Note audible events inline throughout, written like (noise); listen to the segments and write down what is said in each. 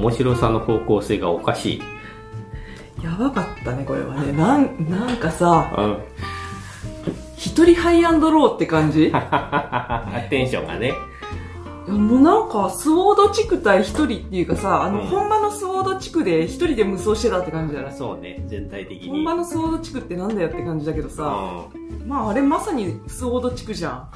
面白さの方向性がおかしい。やばかったね、これはね。(laughs) なん、なんかさ、うん。一人ハイアンドローって感じ？い (laughs) テンションがね。やもうなんか、スウォード地区対一人っていうかさ、あの、うん本場のスウォード地区で一人で無双してたって感じじゃないそうね、全体的に。本場のスウォード地区ってなんだよって感じだけどうさ、ん。まああれまさにスウォード地区じゃん。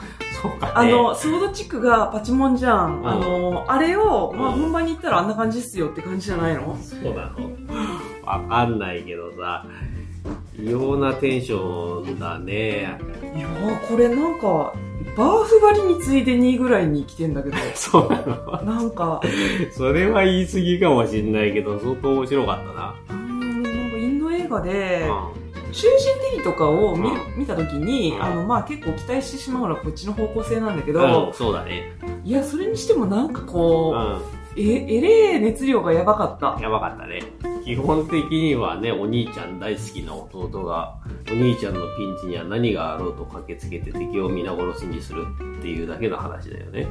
そうかね。あの、スウォード地区がパチモンじゃん。うんあの、あれを、まあうん本場に行ったらあんな感じっすよって感じじゃないの？そうなのわかんないけどさ、異様なテンションだね。いやーこれなんか、バーフバリに次いで2位ぐらいに来てんだけど、(laughs) そうなのなんか、(laughs) それは言い過ぎかもしんないけど、相当面白かったな。うーんなんかインド映画で、う囚人テリとかを見,、う見た時に、うんあの、まあ結構期待してしまうのはこっちの方向性なんだけん。ど、うん、そうだね。いや、それにしてもなんかうこう、え、えれえ熱量がやばかったん。。やばかったね。基本的にはね、お兄ちゃん大好きな弟が、お兄ちゃんのピンチには何があろうと駆けつけて敵を皆殺しにするっていうだけの話だよね。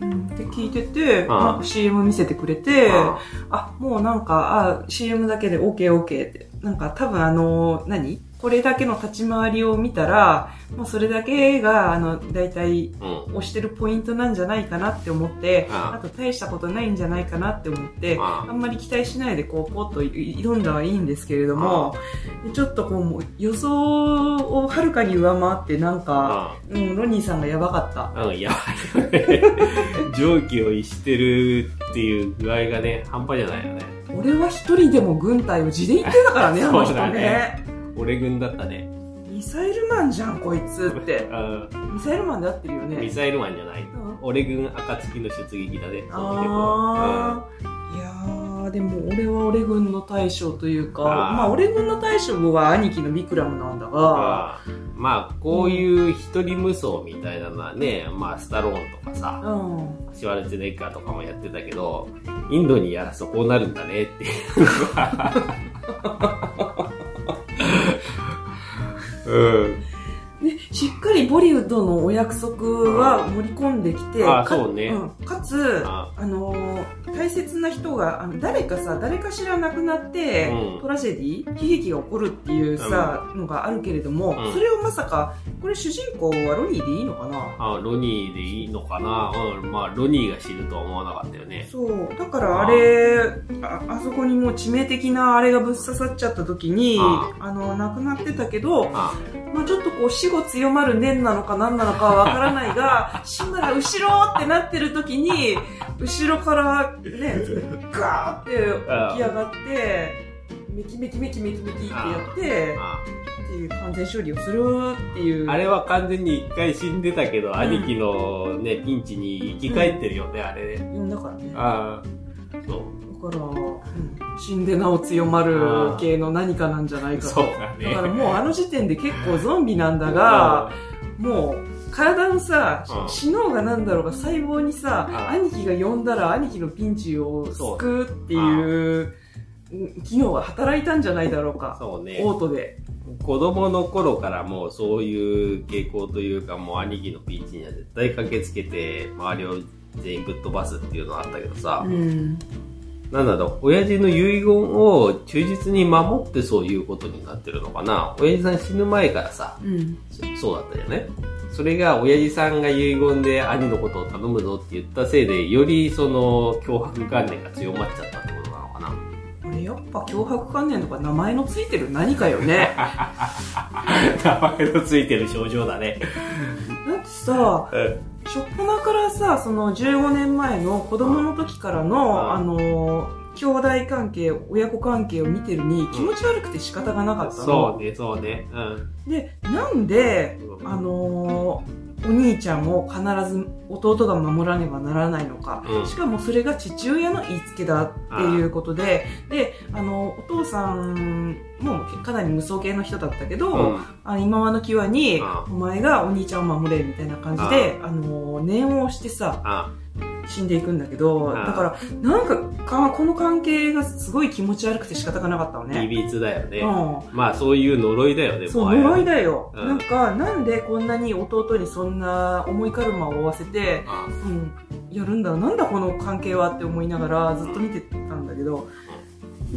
うん、って聞いてて、んまあ CM 見せてくれて、うんあ、もうなんか、あ、CM だけで OKOK って。なんか多分あの、何？これだけの立ち回りを見たら、まあそれだけが、あの、大体、うん。押してるポイントなんじゃないかなって思って、うんあと大したことないんじゃないかなって思って、うんあんまり期待しないでこう、ポッと挑んだはいいんですけれども、ちょっとこう、もう予想をはるかに上回って、なんか、うん、ロニーさんがやばかった。うん、やばいよね。常軌を逸してるっていう具合がね、半端じゃないよね。俺は一人でも軍隊を地で言ってたから (laughs) ね、あの人ね。俺軍だったね。ミサイルマンじゃん、こいつって。(laughs) うんミサイルマンで合ってるよね。ミサイルマンじゃない。うん俺軍暁の出撃だね。その曲あー、いやー、でも俺は俺軍の大将というか、まあ俺軍の大将は兄貴のビクラムなんだうんが、まあ、こういう一人無双みたいなのはね、まあ、スタローンとかさ、うん。シュワルツェネッガーとかもやってたけど、インドにやらすとこうなるんだねっていうのが。(laughs) うん。で、しっかりボリウッドのお約束は盛り込んできて、あかそうね。ん。かつ、あ。あのー大切な人が、あの誰かさ、誰かしら亡くなって、うん。トラジェディ悲劇が起こるっていうさ、のがあるけれども、うん。それをまさか、これ主人公はロニーでいいのかな？あロニーでいいのかな？うん。まあ、ロニーが死ぬとは思わなかったよね。そう。だからあれ、ああそこにもう致命的なあれがぶっ刺さっちゃった時に、ああの、亡くなってたけど、あまあちょっとこう死後強まる念なのか何なのかはわからないが、(laughs) 志村後ろってなってる時に、後ろからね、ガーって起き上がって、メキメキメキメキメキってやって、あっていう完全勝利をするっていう。あれは完全に一回死んでたけど、兄貴のね、ピンチに生き返ってるよね、あれね。呼んだからね。ああ、そう。だから、うん死んでなお強まる系の何かなんじゃないかと。そうだね。だからもうあの時点で結構ゾンビなんだが、もう体のさうん、死のうがなんだろうが細胞にさ、うん兄貴が呼んだら兄貴のピンチを救うっていう、うん機能が働いたんじゃないだろうか。そうね。オートで。子供の頃からもうそういう傾向というか、もう兄貴のピンチには絶対駆けつけて、周りを全員ぶっ飛ばすっていうのはあったけどさ、うん。なんだろう、親父の遺言を忠実に守ってそういうことになってるのかな？親父さん死ぬ前からさ、うん。そそうだったよね。それが親父さんが遺言で兄のことを頼むぞって言ったせいで、よりその脅迫観念が強まっちゃったってこれやっぱ脅迫観念とか名前のついてる何かよね。(laughs) 名前のついてる症状だね。だってさ、うんしょっぱなからさ、その15年前の子供の時からの、うんあのー、兄弟関係、親子関係を見てるに気持ち悪くて仕方がなかったの。そうね、そうね。うん。で、なんで、うんあのーお兄ちゃんを必ず弟が守らねばならないのか。うん。しかもそれが父親の言いつけだっていうことで、で、あの、お父さんもかなり無双系の人だったけど、うん。あ今和の際に、うお前がお兄ちゃんを守れみたいな感じで、あの、念をしてさ、あ死んでいくんだけど、んだから、なんかか、この関係がすごい気持ち悪くて仕方がなかったのいね。びつだよね。うん。まあそういう呪いだよね、そう、呪いだよ。うんなんか、なんでこんなに弟にそんな重いカルマを負わせて、あうん、やるんだろうなんだこの関係はって思いながらずっと見てたんだけけど、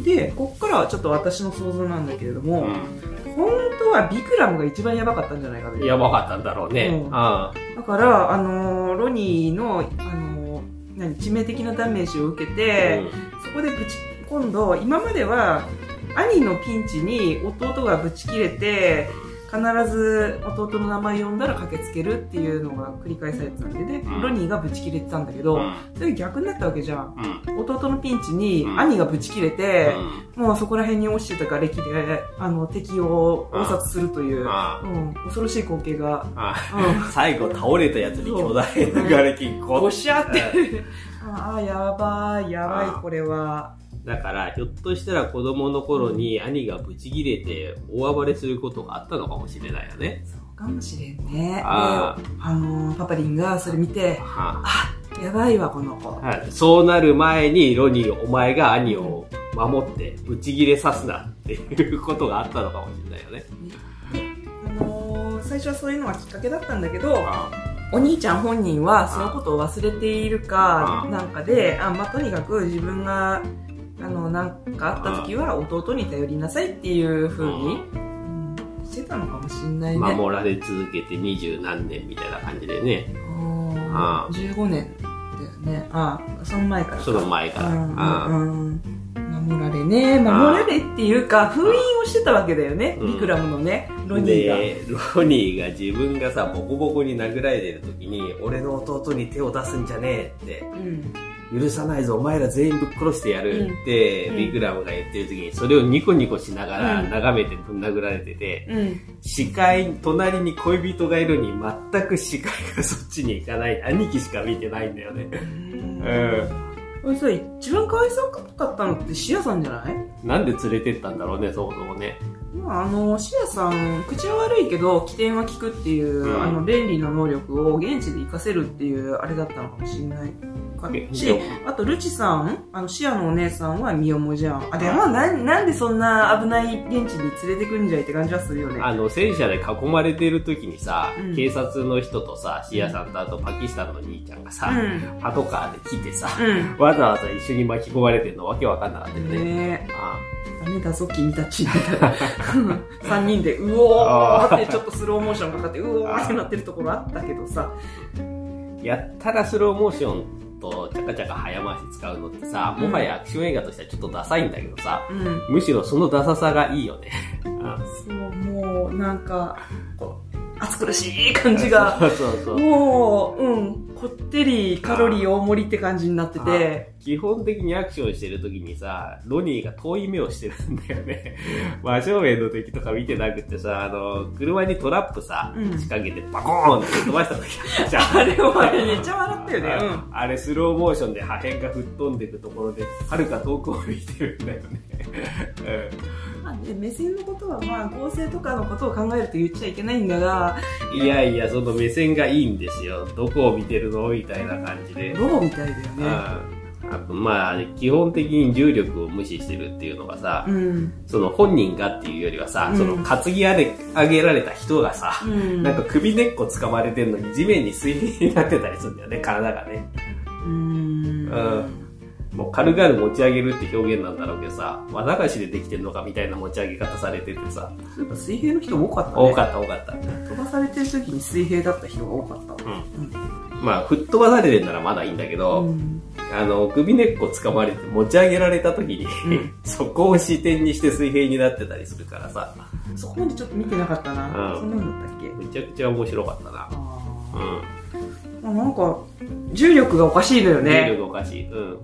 で、こっからはちょっと私の想像なんだけれども、う本当はビクラムが一番やばかったんじゃないか。やばかったんだろうね。うんあだから、あのーロニーの、あのー何、致命的なダメージを受けて、そこでぶち、今度、今までは、兄のピンチに弟がぶち切れて、必ず弟の名前呼んだら駆けつけるっていうのが繰り返されてたんでね、うんロニーがぶち切れてたんだけど、うん。それ逆になったわけじゃん。うん。弟のピンチにうん兄がぶち切れて、うんもうそこら辺に落ちてた瓦礫で、あの、敵を応殺するという、あうん、恐ろしい光景が、最後倒れたやつに巨大な瓦礫こゴシャって。(laughs) ああ、やばい、やばいあ、これは。だから、ひょっとしたら子供の頃に兄がブチ切れて大暴れすることがあったのかもしれないよね。そうかもしれんね。で、ああのー、パパリンがそれ見て、はやばいわ、この子。あはいそうなる前にロニー、お前が兄を守ってブチ切れさすなっていうことがあったのかもしれないよね。あのー、最初はそういうのがきっかけだったんだけど、あお兄ちゃん本人はそのことを忘れているかあ、なんかで、あまあ、とにかく自分が、あの、なんかあった時は弟に頼りなさいっていう風に、うん、してたのかもしんないね。守られ続けて二十何年みたいな感じでね。ああー15年だよね。ああ、その前からか。その前から。うんあうんうん守られね、守られっていうか、封印をしてたわけだよね、うんビクラムのね、ロニーが。で、ロニーが自分がさ、ボコボコに殴られてる時に、俺の弟に手を出すんじゃねえって、うん。許さないぞ、お前ら全員ぶっ殺してやるって、うんビクラムが言ってる時に、それをニコニコしながらうん眺めてぶん殴られてて、うん。視界、隣に恋人がいるのに全く視界がそっちに行かない。兄貴しか見てないんだよね。うん。これさ、一番かわいそうかったのってシアさんじゃない？なんで連れてったんだろうね、そもそもね。まあ、あの、シアさん、口は悪いけど、起点は効くっていう、うんあの、便利な能力を現地で活かせるっていう、あれだったのかもしれない。かしあと、ルチさん、あの、シアのお姉さんはミオモじゃん。あ、でも、なん、なんでそんな危ない現地に連れてくんじゃいって感じはするよね。あの、戦車で囲まれてる時にさ、うん警察の人とさ、シアさんとあとパキスタンの兄ちゃんがさ、うん。パトカーで来てさ、うん。わざわざ一緒に巻き込まれてんのわけわかんなかったよね。ねえ。あダメだぞ、君たち。みたいな。三人で、うおーってちょっとスローモーションかかって、うおーってなってるところあったけどさ。やったらスローモーションとチャカチャカ早回し使うのってさ、もはやアクション映画としてはちょっとダサいんだけどさ、うん。むしろそのダサさがいいよね。あそう、もう、なんか、暑苦しい感じが。そうそうそう。もう、うん、こってりカロリー大盛りって感じになってて、基本的にアクションしてる時にさ、ロニーが遠い目をしてるんだよね。(laughs) 真正面の敵とか見てなくてさ、あの、車にトラップさ、うん仕掛けてバコーンって飛ばした時あ (laughs) あれはめっちゃ笑ったよね。ああれスローモーションで破片が吹っ飛んでいくところで、はるか遠くを見てるんだよね。(laughs) うん。まあね、目線のことはまあ、合成とかのことを考えると言っちゃいけないんだが、うんいやいや、その目線がいいんですよ。どこを見てるの？みたいな感じで。ロボみたいだよね。うんあとまあ、基本的に重力を無視してるっていうのがさ、うん。その本人がっていうよりはさ、うんその担ぎ上げ上げられた人がさ、うん。なんか首根っこ掴まれてんのに地面に水平になってたりするんだよね、体がね。うん。うんもう軽々持ち上げるって表現なんだろうけどさ、綿菓子でできてんのかみたいな持ち上げ方されててさ、そういえば水平の人多かったね。多かった多かった。飛ばされてる時に水平だった人が多かったわ。まあ、吹っ飛ばされてんならまだいいんだけど、うん。あの、首根っこ掴まれて持ち上げられた時に、うん (laughs) そこを視点にして水平になってたりするからさ、そこまでちょっと見てなかったな。うんそんなんだったっけ？めちゃくちゃ面白かったな。あうん。なんか、重力がおかしいのよ重ね。力おかしい。うん。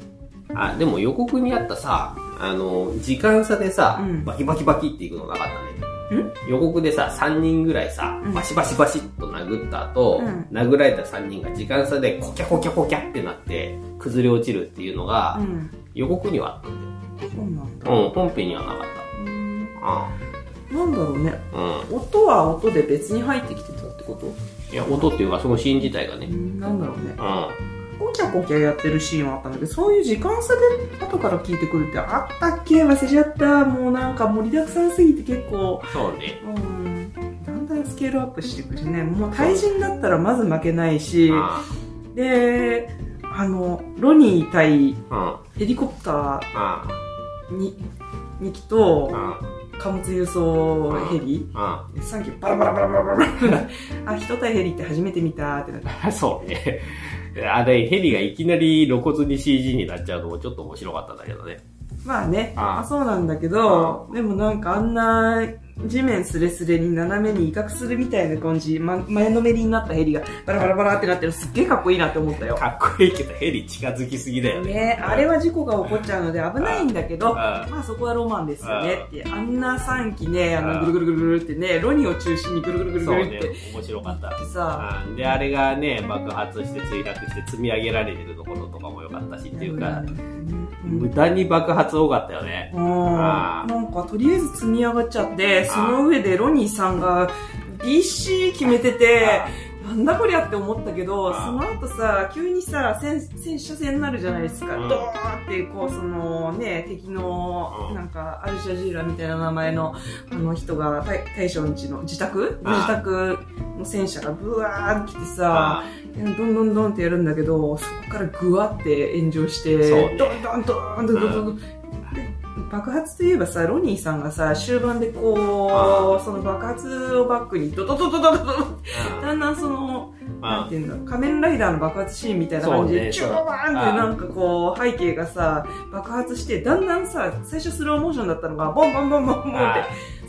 あ、でも予告にあったさ、あの、時間差でさ、うんバキバキバキっていくのなかったね。ん？予告でさ、3人ぐらいさうん、バシバシバシっと殴った後、うん殴られた3人が時間差でコキャコキャコキャってなって、崩れ落ちるっていうのが、うん。予告にはあったんそうなんだ。だよ。うん、本編にはなかっうんた。あなんだろうね。うん。音は音で別に入ってきてたってこと？いや、音っていうかそのシーン自体がね。うんなんだろうね。うん。コキャコキャやってるシーンはあったんだけど、そういう時間差で後から聞いてくるってあったっけ忘れちゃった。もうなんか盛りだくさんすぎて結構、そうね。うん。だんだんスケールアップしていくしね。もう対人だったらまず負けないし、あで、あの、ロニー対うん。ヘリコプターうん。に2機とうん。貨物輸送ヘリうん。3機バラバラバラバラバラ (laughs) あ、人対ヘリって初めて見たってなって。(laughs) そうね。あれ、ヘリがいきなり露骨に CG になっちゃうのもちょっと面白かったんだけどね。まあね、ああ。まあそうなんだけど、でもなんかあんな地面スレスレに斜めに威嚇するみたいな感じ、ま、前のめりになったヘリがバラバラバラってなってるすっげえかっこいいなって思ったよ。かっこいいけどヘリ近づきすぎだよね。ね、あれは事故が起こっちゃうので危ないんだけど、ああまあそこはロマンですよねって。あんな3機ね、あのぐるぐるぐるぐるってね、ロニを中心にぐるぐるぐるぐそうねるって。、面白かった。さ、うんで、あれがね、爆発して墜落して積み上げられてるところとかも良かったしっていうか、うん無駄に爆発多かったよね。うんああなんかとりあえず積み上がっちゃって、その上でロニーさんが BC 決めてて、なんだこりゃって思ったけど、その後さ、急にさ、戦戦車戦になるじゃないですか。うん。ドーンって、こう、そのね、敵のう、ん。なんか、アルジャジーラみたいな名前の、あの人が、大大将んちの自宅？自宅の戦車がブワーン来てさ、あ。どんどんどんってやるんだけど、そこからグワって炎上して、ね。どんどんどんどんどんどん、で爆発といえばさ、ロニーさんがさ、終盤でこう、その爆発をバックにドドドドドドドあだんだんその、なんあていうんだ、仮面ライダーの爆発シーンみたいな感じで、チューバーンってなんかこう、背景がさ、爆発して、だんだんさ、最初スローモーションだったのが、ボンボンボンボンボンって、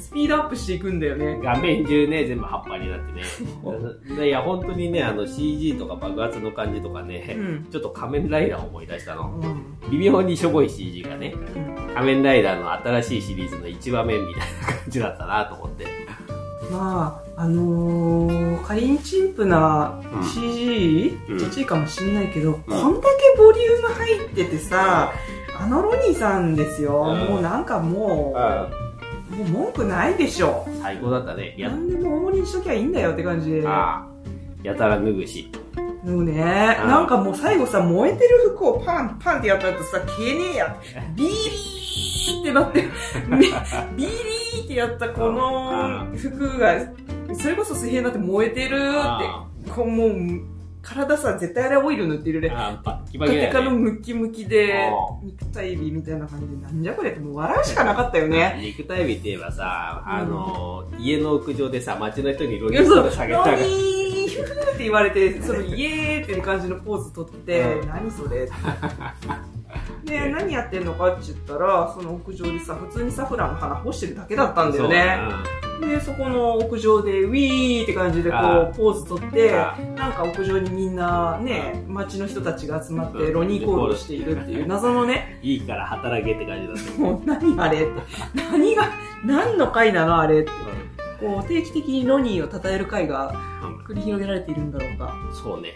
スピードアップしていくんだよね。画面中ね、全部葉っぱになってね。いや、本当にね、あの CG とか爆発の感じとかね、うん。ちょっと仮面ライダーを思い出したの。うん。微妙にしょぼい CG がね、うん仮面ライダーの新しいシリーズの1話目みたいな感じだったなと思って。まあ、あのー、仮に陳腐なうん CG、うんちっちゃいかもしんないけど、こんだけボリューム入っててさ、あのロニーさんですよ、うんもうなんかもう、もう文句ないでしょ。最高だったね。やなんでも大盛りにしときゃいいんだよって感じで。ああやたら脱ぐし。もうね、うんなんかもう最後さ、燃えてる服をパンパンってやった後さ、消えねえやって、(laughs) ビリーってなって、ね (laughs) ビリーってやったこの服が、それこそ水平になって燃えてるあって、こうもう、体さ、絶対あれオイル塗ってるね。ああバッキバキだよね。ムキムキでう、肉体美みたいな感じで、なんじゃこれってもう笑うしかなかったよね。肉体美って言えばさ、あの、家の屋上でさ、街の人にロいやそう、ニーロ下げたら、ニーヒューって言われて、そのイエーっていう感じのポーズ取って、うん何それって。で、何やってんのかって言ったら、その屋上でさ、普通にサフランの花干してるだけだったんだよね。で、そこの屋上で、ウィーって感じでこあう、ポーズ取って、あなんか屋上にみんなね、街の人たちが集まって、うんロニーコールをしているっていう謎のね、(laughs) いいから働けって感じだった。もう何あれって。何が、何の回なのあれって。こう、定期的にロニーを称える回が繰り広げられているんだろうか。そうね。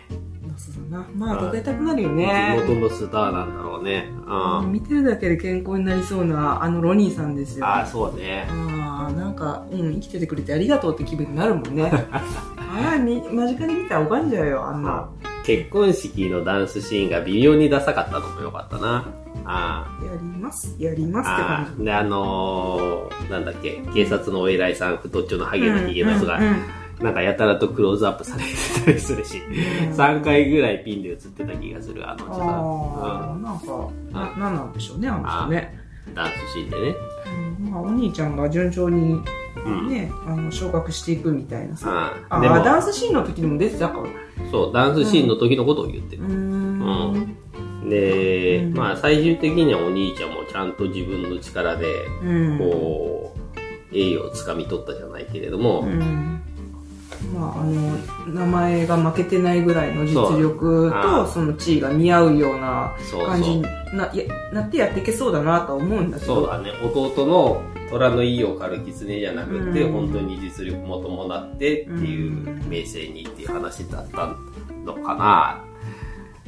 そうだな。まあ、称えたくなるよね。地元のスターなんだろうね。うん。見てるだけで健康になりそうな、あのロニーさんですよ。ああ、そうね。あーなんか、うん、生きててくれてありがとうって気分になるもんね。ああ、み、間近で見たら拝んじゃうよ、あんな。結婚式のダンスシーンが微妙にダサかったのもよかったな。あやります、やりますってあ感じ。で、あのー、なんだっけ、警察のお偉いさん、太っちょのハゲのヒゲのやつがうん、うんなんかやたらとクローズアップされてたりするし、うん3回ぐらいピンで映ってた気がする、あのあ時あ、なんか、な、なんなんでしょうね、あの人ね。さ、ダンスシーンでね。うんまあ、お兄ちゃんが順調にうん。ね、あの、昇格していくみたいなさ。ああダンスシーンの時にも出てたかも。そう、ダンスシーンの時のことを言ってるうー。ん。で、うんまあ最終的にはお兄ちゃんもちゃんと自分の力で、うん。こう、栄誉をつかみ取ったじゃないけれども、うん。まあ、あの、名前が負けてないぐらいの実力と、あその地位が似合うような感じに。な、いやなってやっていけそうだなとは思うんだけど。そうだね。弟の虎の意を狩る狐じゃなくって、うん本当に実力も伴ってっていううん名声にっていう話だったのかな。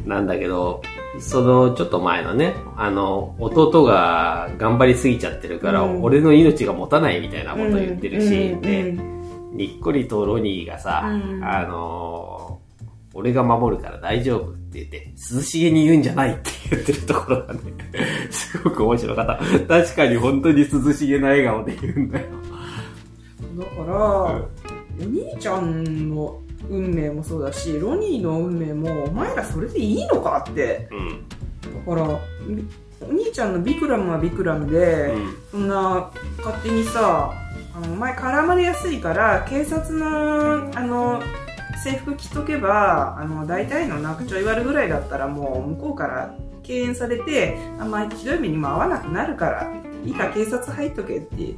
なんだけど、そのちょっと前のね、あの、弟が頑張りすぎちゃってるから、うん俺の命が持たないみたいなこと言ってるシーンで、うんにっこりとロニーがさ、うんあのー俺が守るから大丈夫って言って、涼しげに言うんじゃないって言ってるところがね、(laughs) すごく面白かった。確かに本当に涼しげな笑顔で言うんだよ。だから、お兄ちゃんの運命もそうだしロニーの運命もお前らそれでいいのかってうん。だからみお兄ちゃんのビクラムはビクラムで、うん。そんな勝手にさあのお前絡まれやすいから警察のあの制服着とけばあの大体のなんかちょい悪ぐらいだったらもう向こうから敬遠されてあんまりひどい目にも合わなくなるからいいから警察入っとけって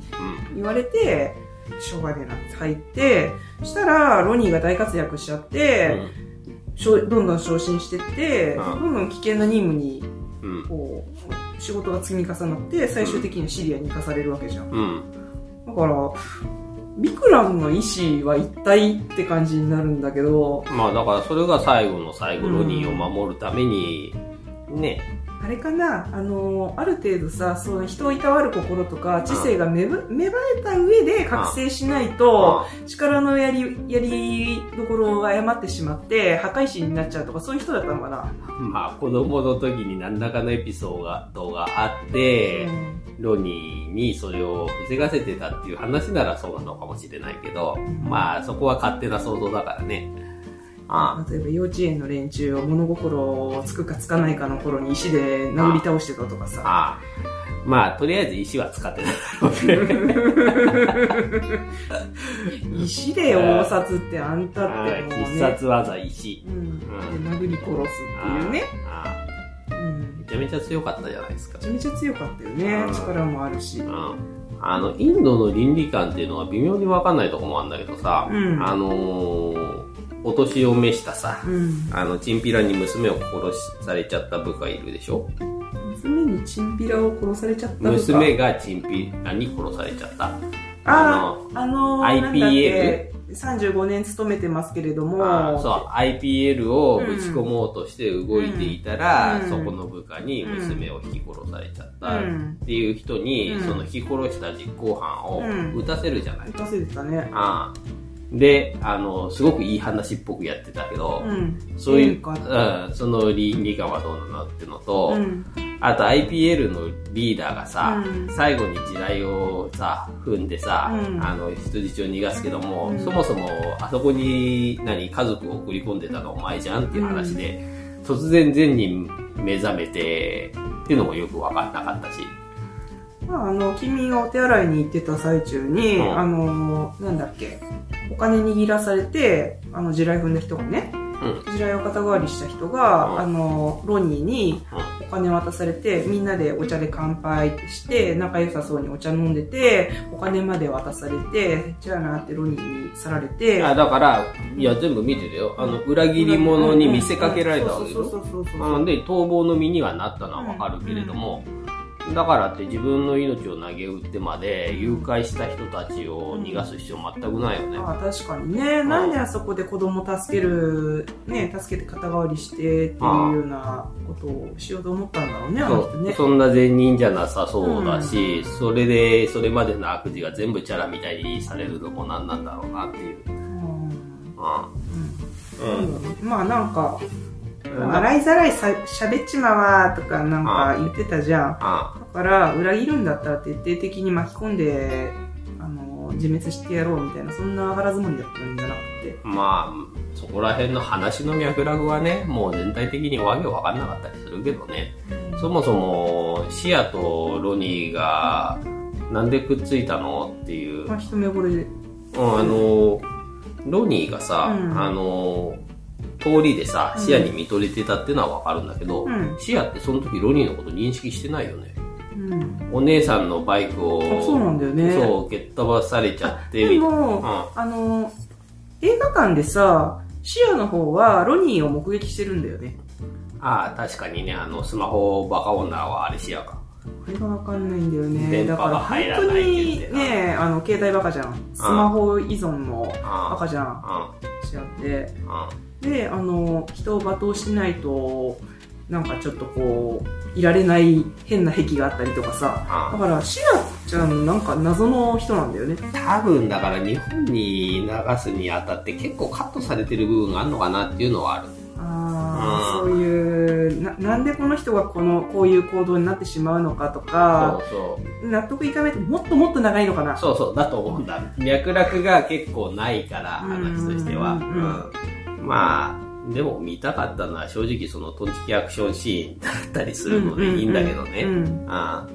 言われてしょうがねえなって入ってしたらロニーが大活躍しちゃって、しょどんどん昇進してって、うんどんどん危険な任務にうん。こう仕事が積み重なって最終的にはシリアに行かされるわけじゃんうん。だからビクラムの意思は一体って感じになるんだけどまあだからそれが最後の最後、ロニーを守るために、ね、あれかな？あのある程度さその人をいたわる心とか知性が芽ぶ芽生えた上で覚醒しないと力のやりやりどころを誤ってしまって破壊神になっちゃうとかそういう人だったのかな、まあ子供の時に何らかのエピソードがあって、うんロニーにそれを防がせてたっていう話ならそうなのかもしれないけど、まあそこは勝手な想像だからね。あ例えば幼稚園の連中を物心をつくかつかないかの頃に石で殴り倒してたとかあ、さ。ああ。まあとりあえず石は使ってたね。石で大札ってあんたってもうはい。必ね、殺技石。うん、で殴り殺すっていうね、ああちゃめちゃ強かったじゃないですか。め。ちゃめちゃ強かったよね。うん。力もあるし。うん。あの、インドの倫理観っていうのは微妙にわかんないとこもあるんだけどさ、うん。あのーお年を召したさ、うん。あの、チンピラに娘を殺されちゃった部下いるでしょ？娘にチンピラを殺されちゃった娘がチンピラに殺されちゃった。あああのー、IPL 35年勤めてますけれども。そう、IPL をぶち込もうとして動いていたら、うん。そこの部下に娘を引き殺されちゃった。うん。っていう人に、うん。その引き殺した実行犯をうん。撃たせるじゃない。打たせてたね。ああで、あの、すごくいい話っぽくやってたけど、うん。そういう、うん、その倫理観はどうなのってのと、うん。あと IPL のリーダーがさ、うん。最後に地雷をさ、踏んでさ、うん。あの、人質を逃がすけども、うん。そもそもあそこに、何、家族を送り込んでたのお前じゃんっていう話で、突然善に目覚めて、っていうのもよくわかんなかったし。まあ、あの君がお手洗いに行ってた最中に、うん。あのなんだっけお金握らされてあの地雷踏んだ人がねうん。地雷を肩代わりした人が、うん。あのロニーにうお金を渡されてみんなでお茶で乾杯ってして仲良さそうにお茶飲んでてお金まで渡されてじゃあなってロニーに去られて。あだから、いや、全部見てるよ。あの、裏切り者に見せかけられたわけでしょ。そうそうそうそうあで、逃亡の身にはなったのはわかるけれども、だからって自分の命を投げ打ってまで誘拐した人たちを逃がす必要全くないよね。ああ確かにね、なんであそこで子供助けるね助けて肩代わりしてっていうようなことをしようと思ったんだろうねあの人ね。そんな善人じゃなさそうだし、それで、それまでの悪事が全部チャラみたいにされるのも何なんだろうなっていう。うん。ううん。まあなんかん。洗いざらいさ喋っちまわとかなんか言ってたじゃん。あ。だから裏切るんだったら徹底的に巻き込んであの自滅してやろうみたいなそんな腹積もりだったんじゃなくて。まあ、そこら辺の話の脈絡はね、もう全体的にわけわかんなかったりするけどね。そもそも、シアとロニーが、なんでくっついたのっていう。まあ一目惚れで。うん、あの、ロニーがさ、うん。あの、通りでさ、うん。シアに見とれてたっていうのはわかるんだけど、うん。シアってその時ロニーのこと認識してないよね。うん。お姉さんのバイクを、あそうなんだよね。そう、蹴っ飛ばされちゃって、でも、うん。あの映画館でさシアの方はロニーを目撃してるんだよね。ああ、確かにね、あの、スマホバカ女はあれシアか。これがわかんないんだよね。電波がだから入ら本当にねあの携帯バカじゃん。スマホ依存のあバカじゃん。あ、シアって。あであの人を罵倒しないとなんかちょっとこういられない変な癖があったりとかさ。あだからシアちゃんなんか謎の人なんだよね。多分だから日本に流すにあたって結構カットされてる部分があるのかなっていうのはある。ああ、うん。そういうるななんでこの人がこのこういう行動になってしまうのかとかそう納得いかないともっともっと長いのかな。そうそう。そうだと思うんだ。脈絡が結構ないから話としては。うんまあでも見たかったのは正直そのトンチキアクションシーンだったりするのでいいんだけどね、うんうんあ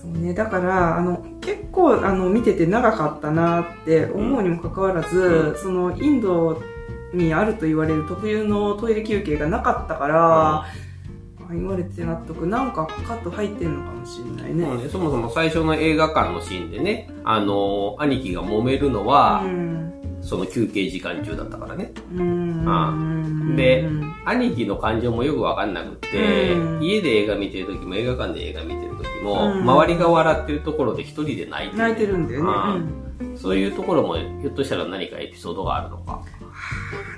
そうね、だからあの結構あの見てて長かったなって思うにもかかわらず、うん。そのインドにあると言われる特有のトイレ休憩がなかったから、あ言われて納得なんかカット入ってんのかもしれないね。ね、そもそも最初の映画館のシーンでね、あのー兄貴が揉めるのは、うんその休憩時間中だったからね。うんあでうん兄貴の感情もよくわかんなくって、うん家で映画見てる時も映画館で映画見てる時も、うん周りが笑ってるところで一人で泣いてる。泣いてるんだよね。そういうところもひょっとしたら何かエピソードがあるのか。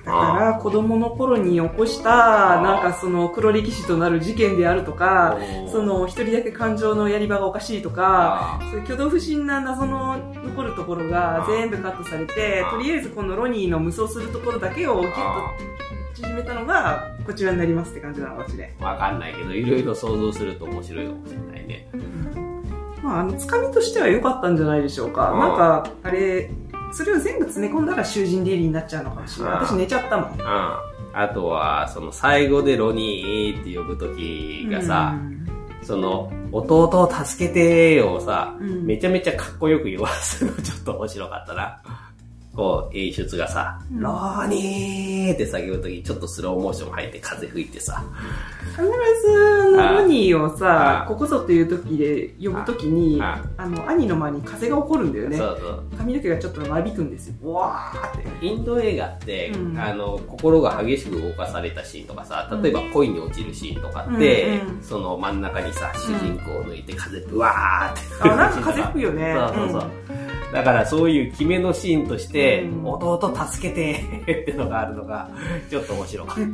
だから子供の頃に起こしたなんかその黒歴史となる事件であるとかその一人だけ感情のやり場がおかしいとかあそういう挙動不審な謎の残るところが全部カットされてとりあえずこのロニーの無双するところだけをギュッあと縮めたのがこちらになりますって感じなのかもしれんーわかんないけど、いろいろ想像すると面白いかもしれないね。まああのつかみとしては良かったんじゃないでしょうか。なんかあれそれを全部詰め込んだら囚人リリーになっちゃうのかもしれない。私寝ちゃったもんうん。あ。とは、その最後でロニーって呼ぶ時がさ、その、弟を助けてよをさ、うん。めちゃめちゃかっこよく言わせるのちょっと面白かったな。こう、演出がさ、うんローニーって叫ぶとき、ちょっとスローモーション入って風吹いてさ、必ずロニーをあさーここぞという時で呼ぶ時にああの兄の前に風が起こるんだよね。そうそう。髪の毛がちょっとなびくんですよ。うわーって。インド映画って、うん。あの、心が激しく動かされたシーンとかさ、例えば恋に落ちるシーンとかって、うんうんその真ん中にさ、主人公を抜いて風ブワーって。吹くあなんか風吹くよね。(laughs) そうそうそう。だからそういう決めのシーンとして、うん。弟助けてってのがあるのが、ちょっと面白かった。う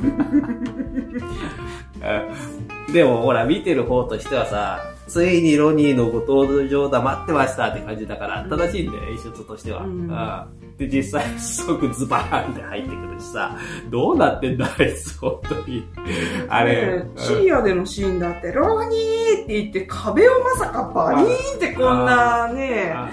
ん。でもほら、見てる方としてはさ、ついにロニーのご登場だ、待ってましたって感じだから、正しいんだよ、演出としては。うん。うん。で、実際、即ズバーンって入ってくるしさ、どうなってんだ、あいつ、本当に。あれ。ね、シリアでのシーンだって、ローニーって言って壁をまさかバリーンってこんなね、あ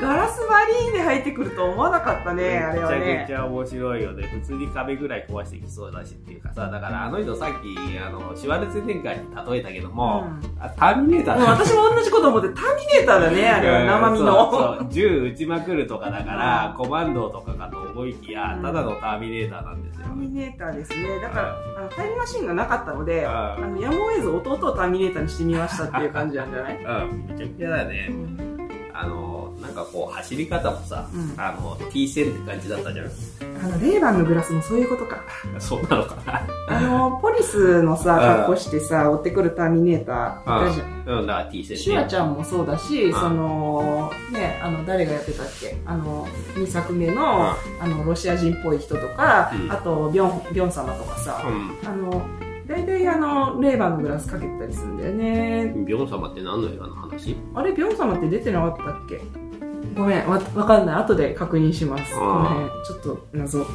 ガラスバリーンで入ってくると思わなかったね、あれはめちゃくねち。ゃ面白いよね。普通に壁ぐらい壊してきそうだしっていうかさ、だからあの人さっき、あの、シュワルツェネッガーに例えたけども、うんあターミネーターもう私も同じこと思って、ターミネーターだね、あれは生身そうの。そう銃撃ちまくるとかだから、うんコマンドとかかと思いきやう、んただのターミネーターなんですよター。ミネーターですね。だから、あのタイムマシンがなかったので、うんあの、やむを得ず弟をターミネーターにしてみましたっていう感じなんじゃない？うん、めちゃくちゃだよね。かこう、走り方もさ、うんあの、T 線って感じだったじゃん。あの、レーバンのグラスもそういうことか。(laughs) そうなのかな。あの、ポリスのさ、うん格好してさ、追ってくるターミネーターいたじゃん。うん、だから T 線ね。シュワちゃんもそうだし、うんその、ね、あの、誰がやってたっけ？あの、2作目の、あの、ロシア人っぽい人とか、うんあと、ビョン、ビョン様とかさ、うん。あの、大体あの、レーバンのグラスかけてたりするんだよね。ビョン様って何の映画の話？あれ、ビョン様って出てなかったっけ？ごめん、わ、わかんない。後で確認します。うんこの辺、ちょっと謎。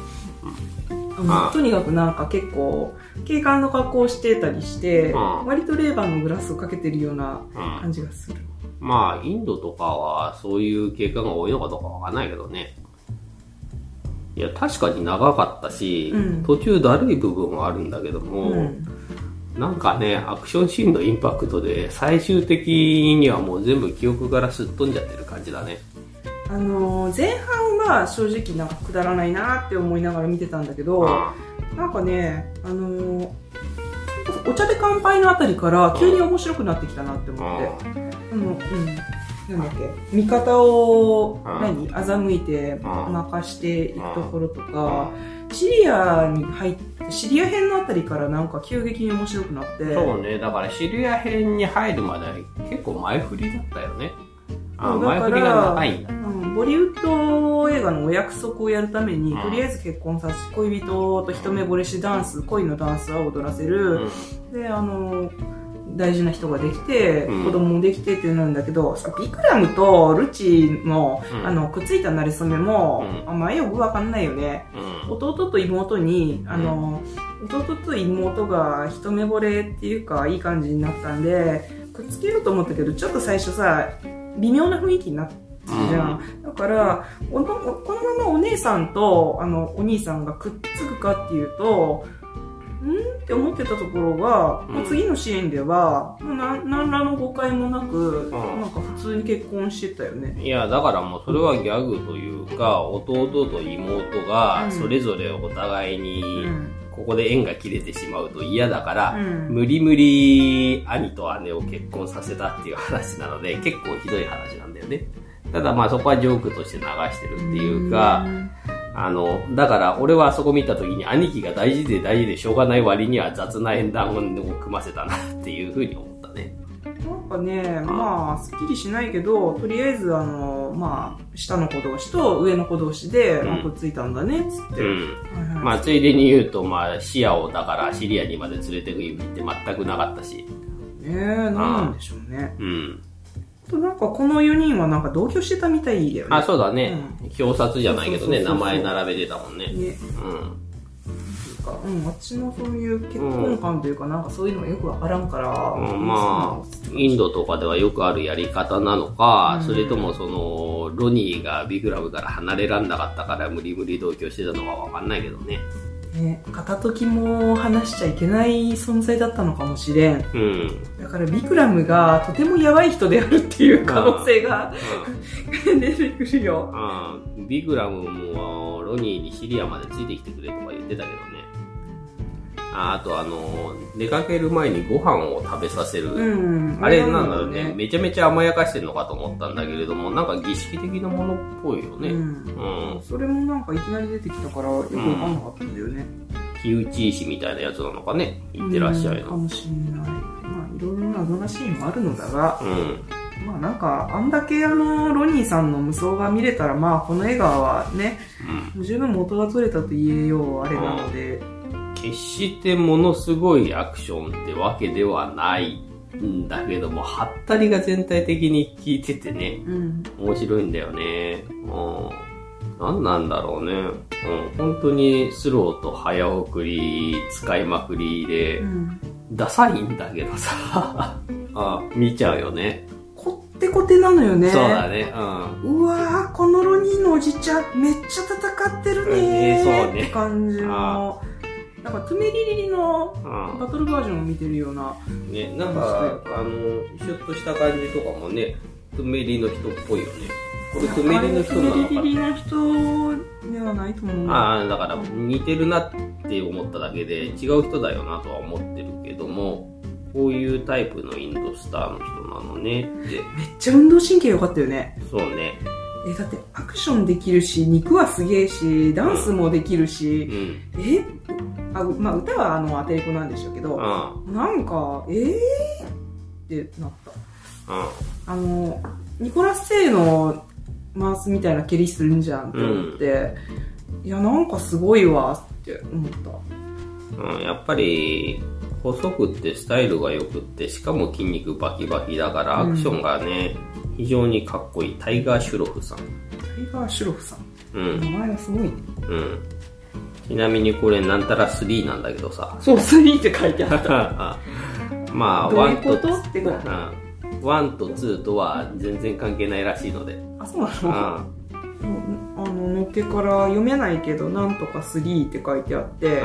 とにかくなんか結構、警官の格好をしてたりして、うん割とレーバンのグラスをかけてるようなうん。感じがする。まあ、インドとかはそういう経過が多いのかどうかわかんないけどね。いや、確かに長かったし、うん途中だるい部分はあるんだけども、うん。なんかね、アクションシーンのインパクトで、最終的にはもう全部記憶からすっ飛んじゃってる感じだね。あのー前半は正直なんかくだらないなって思いながら見てたんだけど、なんかね、あのーお茶で乾杯のあたりから急に面白くなってきたなって思って。あの、うん。なんだっけ、味方を、うん何欺いてん任していくところとか、シリアに入って、シリア編のあたりからなんか急激に面白くなって、そうね、だからシリア編に入るまでは結構前振りだったよね。あ前振りが長いんだ。うん、ボリウッド映画のお約束をやるために、うんとりあえず結婚させ、恋人と一目惚れしダンス、恋のダンスは踊らせる。で、あの、大事な人ができて、うん子供もできてってなるんだけど、さビクラムとルチの、うんあの、くっついた馴れ初めも、うんあんまよくわかんないよね。うん。弟と妹に、あの、弟と妹が一目惚れっていうかいい感じになったんでくっつけようと思ったけどちょっと最初さ微妙な雰囲気になってじゃん、だからおのこのままお姉さんとあのお兄さんがくっつくかっていうとんって思ってたところが、うん。次のシーンではな何らの誤解もなく、ん。なんか普通に結婚してたよね。いや、だからもうそれはギャグというか、弟と妹がうん。それぞれお互いにうん。ここで縁が切れてしまうと嫌だから、うん。無理無理兄と姉を結婚させたっていう話なので、結構ひどい話なんだよね。ただまあそこはジョークとして流してるっていうか、あの、だから俺はあそこ見た時に兄貴が大事で大事でしょうがない割には雑な縁談を組ませたなっていうふうに思ったね。なんかね、まあ、すっきりしないけど、とりあえず、あの、まあ、下の子同士と上の子同士で、くっついたんだね、つって。うん。はいはいまあ、ついでに言うと、まあ、シアをだからシリアにまで連れてく意味って全くなかったし。ねえ、なんなんでしょうね。うん。あとなんか、この4人はなんか同居してたみたいだよね。あ、そうだね。表札じゃないけどね、名前並べてたもんね。ね。うん。なんかうん、私もそういう結婚観というか、なんかそういうのがよくわからんから。うんまあ、インドとかではよくあるやり方なのか、うんそれともその、ロニーがビクラムから離れらんなかったから無理無理同居してたのかわかんないけどね。ね、片時も話しちゃいけない存在だったのかもしれん。うん。だからビクラムがとてもやばい人であるっていう可能性が (laughs) 出てくるよ。ああビクラムもロニーにシリアまでついてきてくれとか言ってたけどね。ああとあの、出かける前にご飯を食べさせる。うん。あれなんだろうね、めちゃめちゃ甘やかしてんのかと思ったんだけれども、なんか儀式的なものっぽいよね。ううん。ん。それもなんかいきなり出てきたからよくわかんなかったんだよね。木内石みたいなやつなのかね。言ってらっしゃるの。うんかもしれない。まあいろいろな謎なシーンもあるのだが、うん。まあなんかあんだけあのロニーさんの無双が見れたらまあこの映画はね、十分元が取れたと言えようあれなので、決してものすごいアクションってわけではないんだけども、はったりが全体的に効いててね。うん。面白いんだよね。うん。何なんだろうね。うん。本当にスローと早送り使いまくりでう、ん。ダサいんだけどさ。(laughs) あ見ちゃうよね。こってこてなのよね。そうだね。うん。うわー、このロニーのおじちゃん、めっちゃ戦ってるねー。ねそうねって感じの。なんか、トゥメリリリのうバトルバージョンを見てるような。ん。ね、なんか、あの、シュッとした感じとかもね、トゥメリの人っぽいよね。これトゥメリの人なのトゥメリリかの人ではないと思う。ああ、だから似てるなって思っただけで違う人だよなとは思ってるけども、こういうタイプのインドスターの人なのねって。めっちゃ運動神経良かったよね。そうね。え、だってアクションできるし、肉はすげえし、ダンスもできるうし、ん。えあ、うまあ歌はあの、アテレコなんでしょうけど、あなんか、えー？ってなった。あ、あの、ニコラス・セイのマースみたいな蹴りするんじゃんって思って、いや、なんかすごいわって思った。うん。うん。やっぱり、細くってスタイルが良くって、しかも筋肉バキバキだから、アクションがね、非常にかっこいい。タイガー・シュロフさん。タイガー・シュロフさん。うん。名前がすごいね。うん。ちなみにこれなんたら3なんだけどさ。そう、3って書いてあった。(laughs) まあ、どういう one と、ことってこと？うん。 one と two とは全然関係ないらしいので。あ、そうなうのん。あの、のっけから読めないけど、なんとか3って書いてあって、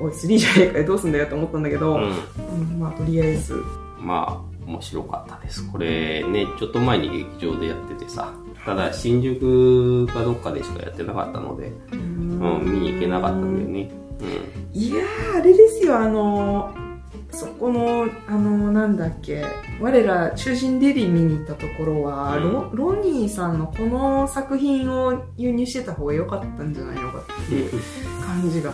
おい、3じゃねえかよ、どうすんだよって思ったんだけど、うん。うんまあ、とりあえず。まあ、面白かったです。これね、ちょっと前に劇場でやっててさ。ただ、新宿かどっかでしかやってなかったので、ううん、見に行けなかったんだよね。いやー、あれですよ、あの、そこの、あの、なんだっけ、我ら囚人デリ見に行ったところは、うんロロニーさんのこの作品を輸入してた方が良かったんじゃないのかっていう感じが。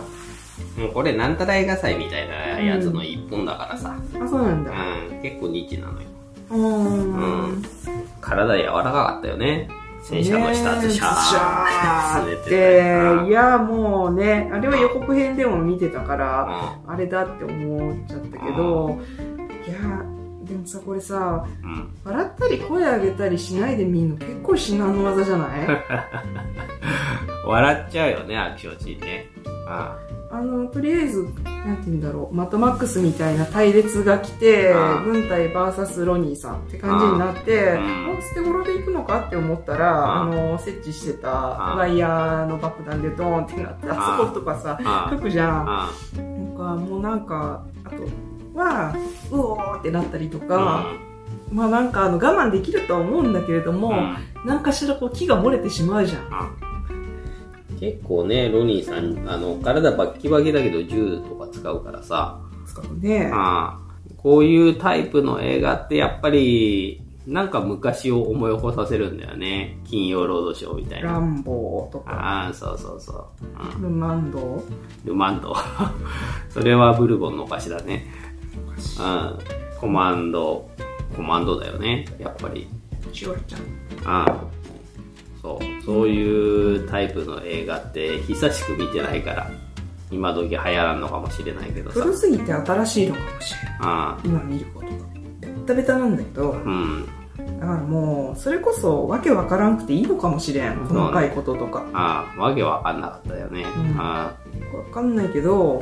うん。もうこれ、なんたら映画祭みたいなやつの一本だからさ。あ、そうなんだ。うん、結構ニッチなのよ。うーん。うん体柔らかかったよね。戦車の下でシャーってていや、もうね、あれは予告編でも見てたから、た。あれだって思っちゃったけど、いや、でもさ、これさ。笑ったり声上げたりしないで見るの結構至難の技じゃない？笑っちゃうよね、アクションシーンね。あああの、とりあえず、なんて言うんだろう、マットマックスみたいな隊列が来てあ、軍隊 VS ロニーさんって感じになって、うん。もう捨て頃で行くのかって思ったら、ああの、設置してたあワイヤーの爆弾でドーンってなって、あそことかさ、あ書くじゃん。あなんか、もうなんか、あとは、うおーってなったりとあか、まあなんかあの我慢できるとは思うんだけれども、うん。なんかしらこう木が漏れてしまうじゃん。結構ね、ロニーさん、あの、体バッキバキだけど銃とか使うからさ、使うね。ああこういうタイプの映画ってやっぱり、なんか昔を思い起こさせるんだよね。金曜ロードショーみたいな。ランボーとか、ああ、そうそうそう。うんルマンド？ルマンド。(laughs) それはブルボンのお菓子だね。うん。コマンド、コマンドだよね。やっぱり。シオラちゃん。ああ。そう。そういうタイプの映画って久しく見てないから、今時流行らんのかもしれないけどさ。古すぎて新しいのかもしれない。ああ。今見ることが。ベッタベタなんだけど、うん。だからもう、それこそわけわからんくていいのかもしれん。細かいこととか。ああ、わけわかんなかったよね。うんあわかんないけど、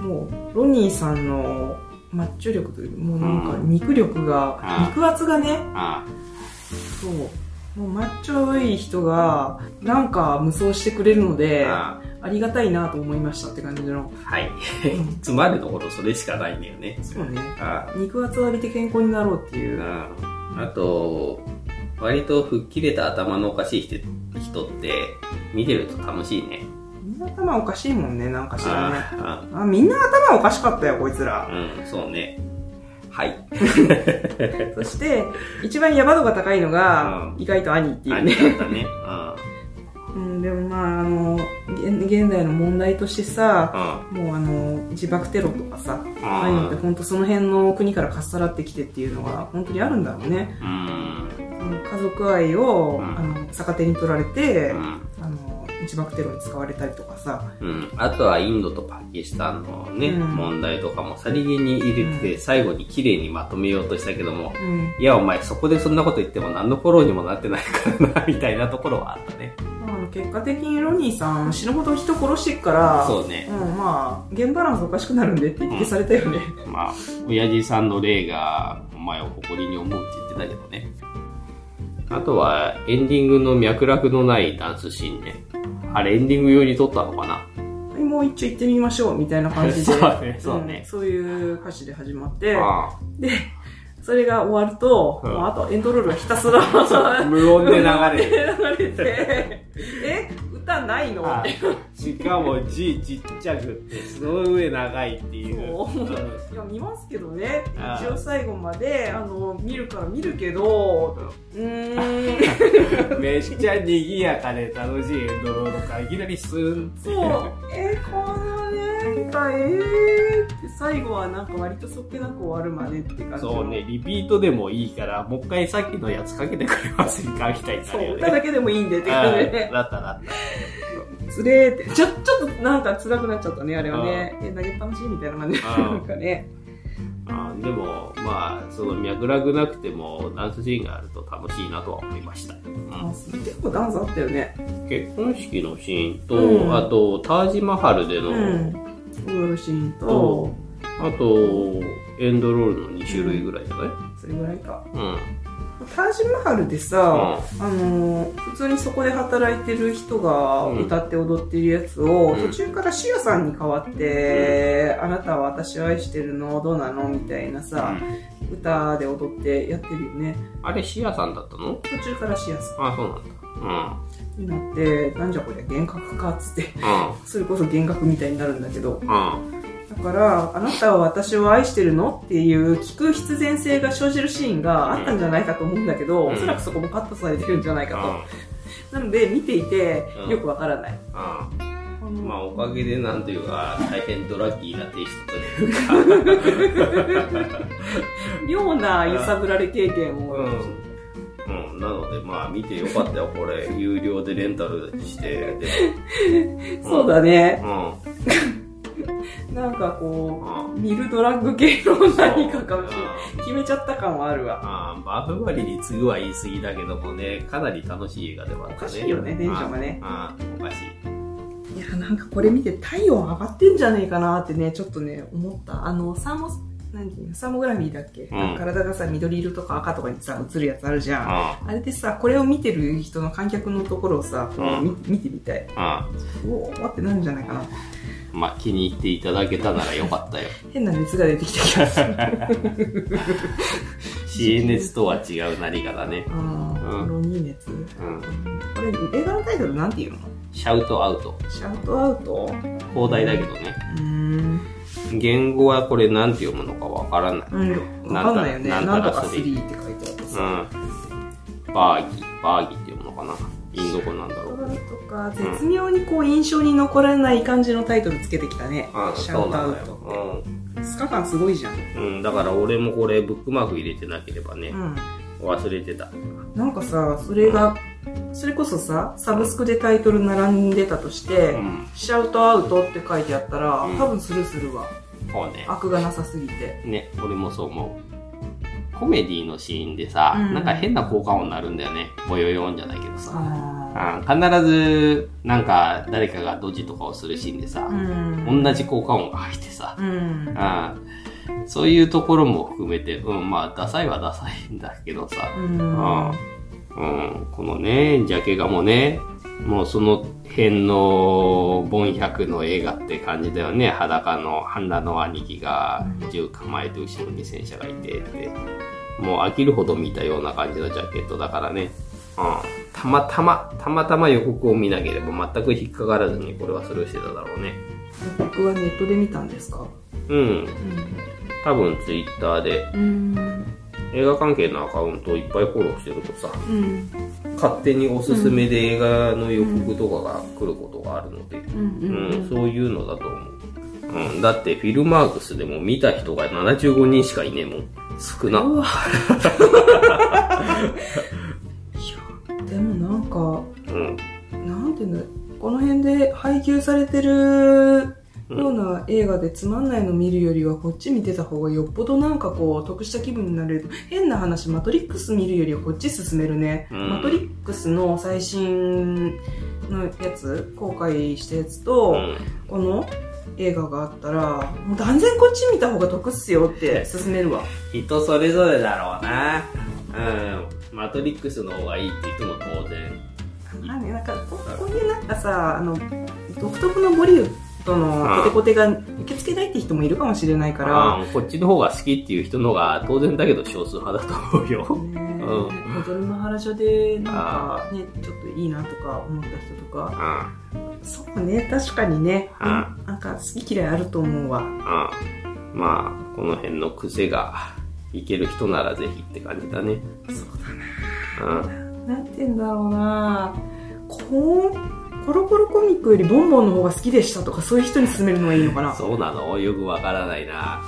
もう、ロニーさんのマッチョ力という、もうなんかうん肉力が、うん肉厚がね、そう。もうマッチョい人が、なんか無双してくれるのあ。で、あありがたいなと思いましたって感じの。あ。はい。(laughs) うんつまるところそれしかないんだよね。そうね。ああ。肉厚を浴びて健康になろうっていう。ああと、割と吹っ切れた頭のおかしい人人って、見てると楽しいね。みんな頭おかしいもんね、なんかしらね。ああ、みんな頭おかしかったよ、こいつらあ。うん、そうね。はい。(laughs) そして、一番ヤバ度が高いのが、うん意外と兄っていうあね。だったね。(laughs) うん、でもまあ、あの、現現代の問題としてさ、うん。もうあの、自爆テロとかさ、んああいうのって本当その辺の国からかっさらってきてっていうのが本当にあるんだろうね。うん。家族愛を、うんあの逆手に取られて、自爆テロに使われたりとかさ、うん、あとはインドとパキスタンのね、うん問題とかもさりげに入れて、最後に綺麗にまとめようとしたけども、うん、いやお前そこでそんなこと言っても何のフォローにもなってないからな、みたいなところはあったね。結果的にロニーさん死ぬほど人殺してっから、そうね。うん、まあ、現バランスおかしくなるんでって言ってされたよね。まあ、親父さんの霊がお前を誇りに思うって言ってたけどね。あとは、エンディングの脈絡のないダンスシーンね。あれエンディング用に撮ったのかな？はいもう一丁行ってみましょう、みたいな感じで。そうねそうね。んそういう歌詞で始まって、あで、それが終わると、うん。もうあとエンドロールがひたすらあ (laughs) 無音で流れる。(laughs) 流れて、え歌ないの？あって。しかも字ちっちゃくって、その上長いっていう。そううんいや、見ますけどね。あ一応最後まで、あの、見るから見るけど、うーん。(laughs) めっちゃ賑やかで楽しいエンドロールからいきなりスーンって。そう。えー、このね、歌、えーって最後はなんか割とそっけなく終わるまでって感じ。そうね、リピートでもいいから、もう一回さっきのやつかけてくれませんかみたいになそう。歌だけでもいいんでって感じでね。だっただった。つれーって。ちょ、ちょっとなんか辛くなっちゃったね、あれはね。え、投げっぱなしみたいな感じ。なんかね。あでも、まあ、その脈絡なくても、ダンスシーンがあると楽しいなとは思いました。あ結構ダンスあったよね。結婚式のシーンと、うんあと、タージマハルでの、うん。オールシーンとと、あと、エンドロールの2種類ぐらいじゃないそれぐらいか。うん。タージマハルでさ、あのー、普通にそこで働いてる人が歌って踊ってるやつを、うん。途中からシアさんに代わって、あなたは私を愛してるのどうなの？みたいなさ、歌で踊ってやってるよね。あれ、シアさんだったの？途中からシアさあ、そうなんだ。んになって、なんじゃこりゃ幻覚かっつって、うん。それこそ幻覚みたいになるんだけど、うん。うん。だから、あなたは私を愛してるのっていう聞く必然性が生じるシーンがあったんじゃないかと思うんだけど、うんおそらくそこもカットされてるんじゃないかと。うん。なので、見ていてうんよくわからない。ああのまあ、おかげでなんというか、大変ドラッキーなテイストというか、(laughs) 妙な揺さぶられ経験を。うん、なので、まあ、見てよかったよ、これ。有料でレンタルして、で (laughs) そうだね。も。なんかこうん。う、ミルドラッグ系の何かかもしれうんない。決めちゃった感はあるわ。ああ、バフバリに次ぐは言い過ぎだけどもね、かなり楽しい映画ではあったね。おかしいよね電車がねああ、おかしい。いや、なんかこれ見て体温上がってんじゃねえかなってね、ちょっとね、思った。あの、サーモ、何ていうのサーモグラフィーだっけ、ん体がさ、緑色とか赤とかにさ、映るやつあるじゃん。ああれでさ、これを見てる人の観客のところをさ、こううんみ見てみたい。あ、うおーってなるんじゃないかな。まあ気に入っていただけたならよかったよ。(laughs) 変な熱が出てきた気がする。(laughs) CNS とは違う何かだね。(laughs) あうんー、ロニー熱。うん。これ、映画のタイトルなんていうの？シャウトアウト。シャウトアウト？放題だけどね。うーん。言語はこれなんて読むのかわからない。うん。わかんないよね。なんたらスリー3って書いてあってうさ。ん。バーギー、バーギーって読むのかな。インド語なんだろう。とか、絶妙にこう印象に残らない感じのタイトルつけてきたね。うん、シャウトアウトよ。って。スカ感すごいじゃん。うん。うん、だから俺もこれブックマーク入れてなければねう、ん。忘れてた。なんかさ、それが、それこそさ、サブスクでタイトル並んでたとして、うん。シャウトアウトって書いてあったら、うん多分スルーするわ。そうね。悪がなさすぎて。ね、俺もそう思う。コメディのシーンでさ、うんなんか変な効果音になるんだよね。ボヨヨンじゃないけどさ。あうん必ず、なんか誰かがドジとかをするシーンでさ。同じ効果音が入ってさ、うん。うんそういうところも含めて、うん、まあ、ダサいはダサいんだけどさ、うん。うん、このね、ジャケ画もね、もうその辺のボン百の映画って感じだよね。裸の半裸の兄貴が銃構えて後ろに戦車がいてって、もう飽きるほど見たような感じのジャケットだからね。うん、たまたま、たまたま予告を見なければ全く引っかからずにこれはスルーしてただろうね。僕はネットで見たんですか？うん、多分ツイッターでうん。映画関係のアカウントをいっぱいフォローしてるとさ、うん。勝手におすすめで映画の予告とかが来ることがあるので、うん。うん、そういうのだと思う。うん、だってフィルマークスでも見た人が75人しかいねえもん。少な。(laughs) でもなんか、うん。なんていうんだこの辺で配給されてるような映画でつまんないの見るよりはこっち見てた方がよっぽどなんかこう得した気分になれる変な話マトリックス見るよりはこっち進めるね、うんマトリックスの最新のやつ公開したやつと、うん。この映画があったらもう断然こっち見た方が得っすよって進めるわ人それぞれだろうな。うん。マトリックスの方がいいって人も当然。まあね、なんかここういうなんかさあの独特のボリュードのコテコテが受け付けないって人もいるかもしれないから、うん、こっちの方が好きっていう人の方が当然だけど少数派だと思うよ。ねうん踊るの原所でなんかねちょっといいなとか思った人とかうん。そうね確かにね、うんなんか好き嫌いあると思うわうん。まあ、この辺の癖がいける人ならぜひって感じだね。そうだな。うん。なんて言うんだろうなこうコロコロコミックよりボンボンの方が好きでしたとかそういう人に勧めるのがいいのかなそうなの？よくわからないな。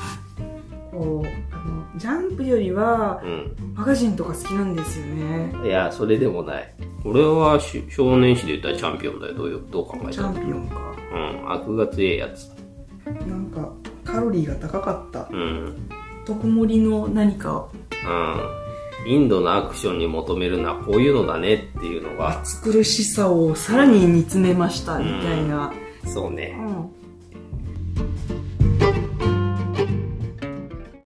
こうあのジャンプよりはうん。マガジンとか好きなんですよねいや、それでもない。俺はし少年誌で言ったらチャンピオンだよ。どうよ？どう考えチた？らャンピオンかうん。悪が強えやつ。なんかカロリーが高かったうん。特盛りの何かをうん。インドのアクションに求めるのはこういうのだねっていうのが、暑苦しさをさらに煮詰めましたみたいな、そうね。うん